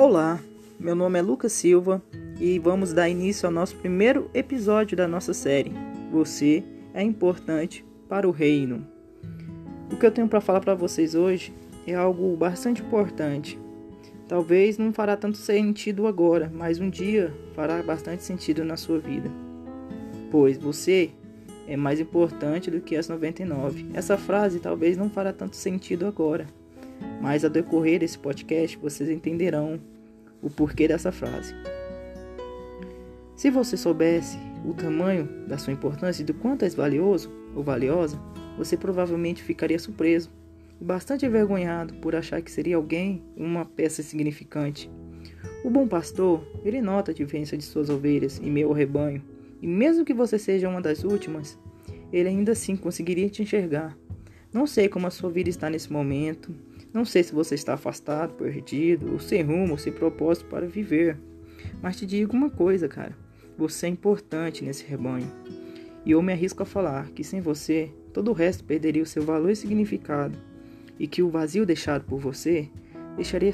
Olá, meu nome é Lucas Silva e vamos dar início ao nosso primeiro episódio da nossa série. Você é importante para o reino. O que eu tenho para falar para vocês hoje é algo bastante importante. Talvez não fará tanto sentido agora, mas um dia fará bastante sentido na sua vida. Pois você é mais importante do que as 99. Essa frase talvez não fará tanto sentido agora, mas ao decorrer desse podcast vocês entenderão o porquê dessa frase. Se você soubesse o tamanho da sua importância e do quanto és valioso ou valiosa, você provavelmente ficaria surpreso e bastante envergonhado por achar que seria alguém uma peça insignificante. O bom pastor, ele nota a diferença de suas ovelhas meio ao rebanho, e mesmo que você seja uma das últimas, ele ainda assim conseguiria te enxergar. Não sei como a sua vida está nesse momento, não sei se você está afastado, perdido, ou sem rumo, ou sem propósito para viver. Mas te digo uma coisa, cara. Você é importante nesse rebanho. E eu me arrisco a falar que sem você, todo o resto perderia o seu valor e significado. E que o vazio deixado por você deixaria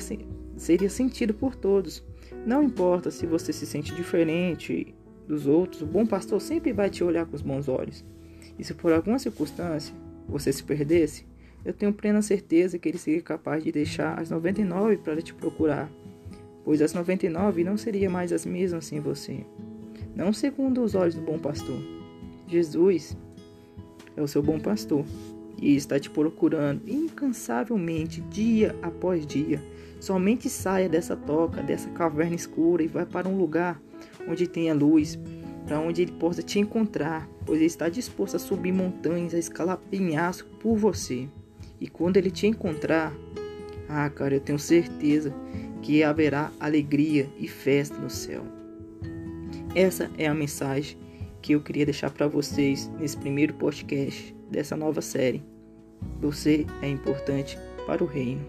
seria sentido por todos. Não importa se você se sente diferente dos outros, o bom pastor sempre vai te olhar com os bons olhos. E se por alguma circunstância você se perdesse, eu tenho plena certeza que ele seria capaz de deixar as 99 para te procurar, pois as 99 não seriam mais as mesmas sem você. Não segundo os olhos do bom pastor. Jesus é o seu bom pastor e está te procurando incansavelmente dia após dia. Somente saia dessa toca, dessa caverna escura e vai para um lugar onde tenha luz, para onde ele possa te encontrar, pois ele está disposto a subir montanhas, a escalar penhasco por você. E quando ele te encontrar, ah, cara, eu tenho certeza que haverá alegria e festa no céu. Essa é a mensagem que eu queria deixar para vocês nesse primeiro podcast dessa nova série. Você é importante para o reino.